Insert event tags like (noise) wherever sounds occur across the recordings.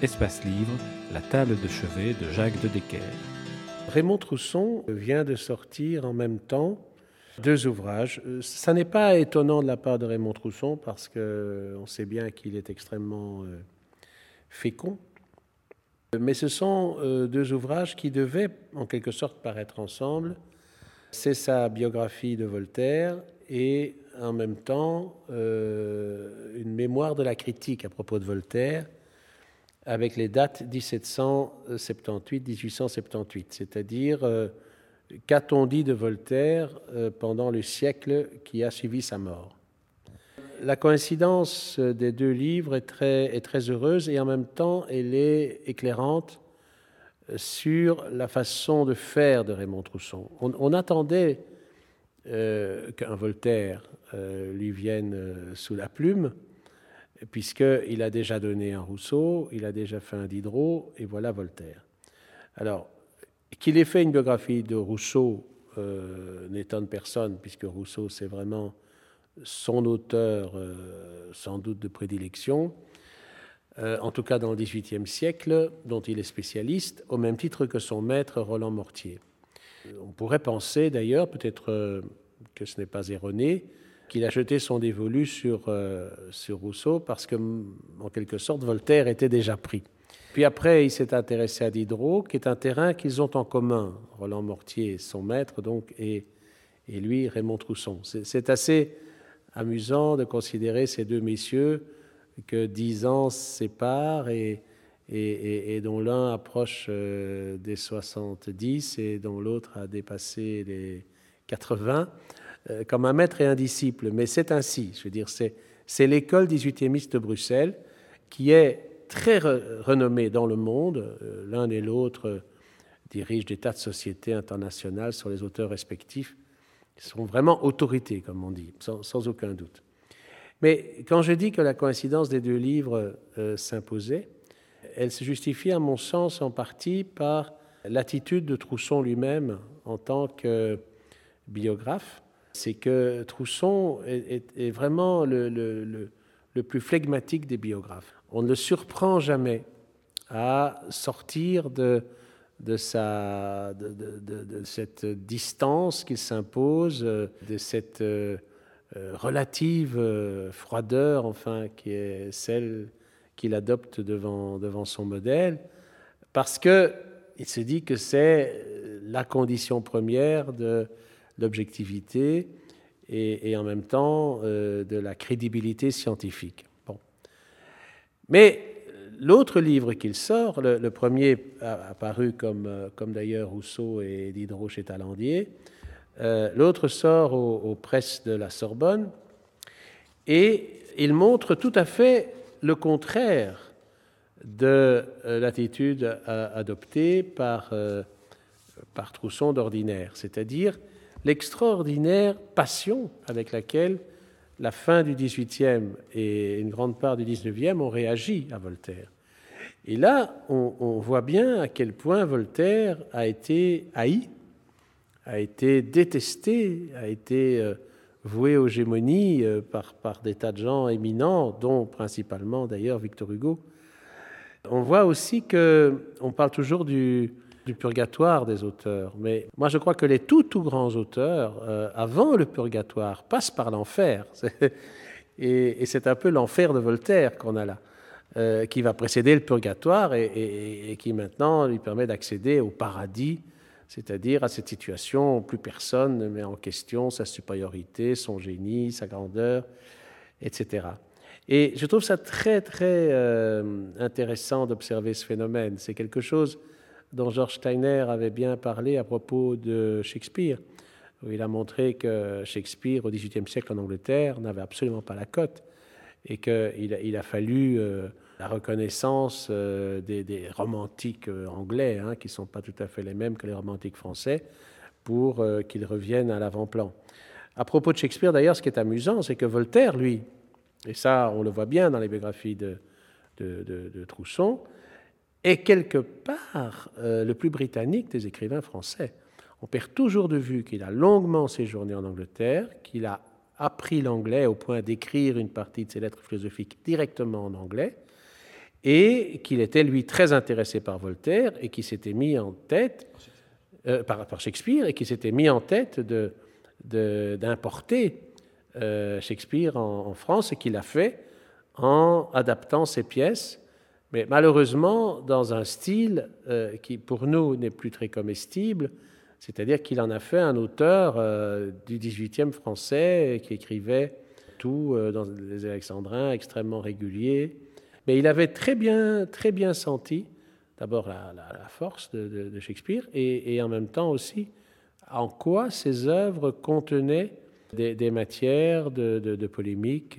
Espace Livre, La table de chevet de Jacques de Decker. Raymond Trousson vient de sortir en même temps deux ouvrages. Ça n'est pas étonnant de la part de Raymond Trousson parce qu'on sait bien qu'il est extrêmement euh, fécond. Mais ce sont euh, deux ouvrages qui devaient en quelque sorte paraître ensemble. C'est sa biographie de Voltaire et en même temps euh, une mémoire de la critique à propos de Voltaire avec les dates 1778-1878, c'est-à-dire euh, qu'a-t-on dit de Voltaire euh, pendant le siècle qui a suivi sa mort? La coïncidence des deux livres est très, heureuse et en même temps elle est éclairante sur la façon de faire de Raymond Trousson. On, attendait euh, qu'un Voltaire lui vienne sous la plume, puisqu'il a déjà donné un Rousseau, il a déjà fait un Diderot, et voilà Voltaire. Alors, qu'il ait fait une biographie de Rousseau euh, n'étonne personne, puisque Rousseau, c'est vraiment son auteur euh, sans doute de prédilection, euh, en tout cas dans le XVIIIe siècle, dont il est spécialiste, au même titre que son maître Roland Mortier. On pourrait penser d'ailleurs, peut-être que ce n'est pas erroné, qu'il a jeté son dévolu sur, euh, sur Rousseau parce que, en quelque sorte, Voltaire était déjà pris. Puis après, il s'est intéressé à Diderot, qui est un terrain qu'ils ont en commun, Roland Mortier, son maître, donc, et, et lui, Raymond Trousson. C'est assez amusant de considérer ces deux messieurs que dix ans séparent et, et, et dont l'un approche euh, des 70 et dont l'autre a dépassé les 80. Euh, comme un maître et un disciple, mais c'est ainsi. Je veux dire, c'est l'école 18e de Bruxelles qui est très renommée dans le monde. Euh, l'un et l'autre dirigent des tas de sociétés internationales sur les auteurs respectifs. Ils sont vraiment autorités, comme on dit, sans, aucun doute. Mais quand je dis que la coïncidence des deux livres euh, s'imposait, elle se justifie à mon sens en partie par l'attitude de Trousson lui-même en tant que biographe c'est que Trousson est, vraiment le, plus flegmatique des biographes. On ne le surprend jamais à sortir de, sa, de, cette distance qu'il s'impose, de cette euh, relative euh, froideur, enfin, qui est celle qu'il adopte devant, devant son modèle, parce qu'il se dit que c'est la condition première de l'objectivité et, en même temps euh, de la crédibilité scientifique. Bon. Mais l'autre livre qu'il sort, le, premier apparu comme, euh, comme d'ailleurs Rousseau et Diderot chez Talandier, euh, l'autre sort aux, presses de la Sorbonne et il montre tout à fait le contraire de l'attitude adoptée par, par Trousson d'ordinaire, c'est-à-dire l'extraordinaire passion avec laquelle la fin du XVIIIe et une grande part du XIXe ont réagi à Voltaire. Et là, on, voit bien à quel point Voltaire a été haï, a été détesté, a été euh, voué aux gémonies euh, par, par des tas de gens éminents, dont principalement d'ailleurs Victor Hugo. On voit aussi que on parle toujours du, du purgatoire des auteurs. Mais moi, je crois que les tout, tout grands auteurs, euh, avant le purgatoire, passent par l'enfer. (laughs) Et, c'est un peu l'enfer de Voltaire qu'on a là, euh, qui va précéder le purgatoire et, qui maintenant lui permet d'accéder au paradis, c'est-à-dire à cette situation où plus personne ne met en question sa supériorité, son génie, sa grandeur, etc. Et je trouve ça très, très euh, intéressant d'observer ce phénomène. C'est quelque chose dont George Steiner avait bien parlé à propos de Shakespeare, où il a montré que Shakespeare, au XVIIIe siècle en Angleterre, n'avait absolument pas la cote et qu'il a, fallu euh, la reconnaissance euh, des, romantiques euh, anglais, hein, qui ne sont pas tout à fait les mêmes que les romantiques français, pour qu'ils reviennent à l'avant-plan. À propos de Shakespeare, d'ailleurs, ce qui est amusant, c'est que Voltaire, lui, et ça, on le voit bien dans les biographies de, de, de Trousson, est quelque part euh, le plus britannique des écrivains français. On perd toujours de vue qu'il a longuement séjourné en Angleterre, qu'il a appris l'anglais au point d'écrire une partie de ses lettres philosophiques directement en anglais, et qu'il était lui très intéressé par Voltaire et qui s'était mis en tête euh, par, par, Shakespeare et qui s'était mis en tête de, d'importer euh, Shakespeare en, France et qu'il a fait en adaptant ses pièces, mais malheureusement dans un style euh, qui pour nous n'est plus très comestible, c'est-à-dire qu'il en a fait un auteur du 18e français qui écrivait tout dans les alexandrins extrêmement réguliers mais il avait très bien, très bien senti d'abord la, force de, Shakespeare et, en même temps aussi en quoi ses œuvres contenaient des, matières de, polémique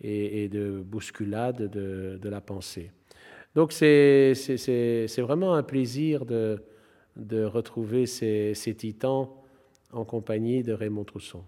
et, de bousculade de, la pensée. Donc c'est vraiment un plaisir de, retrouver ces, ces titans en compagnie de Raymond Trousseau.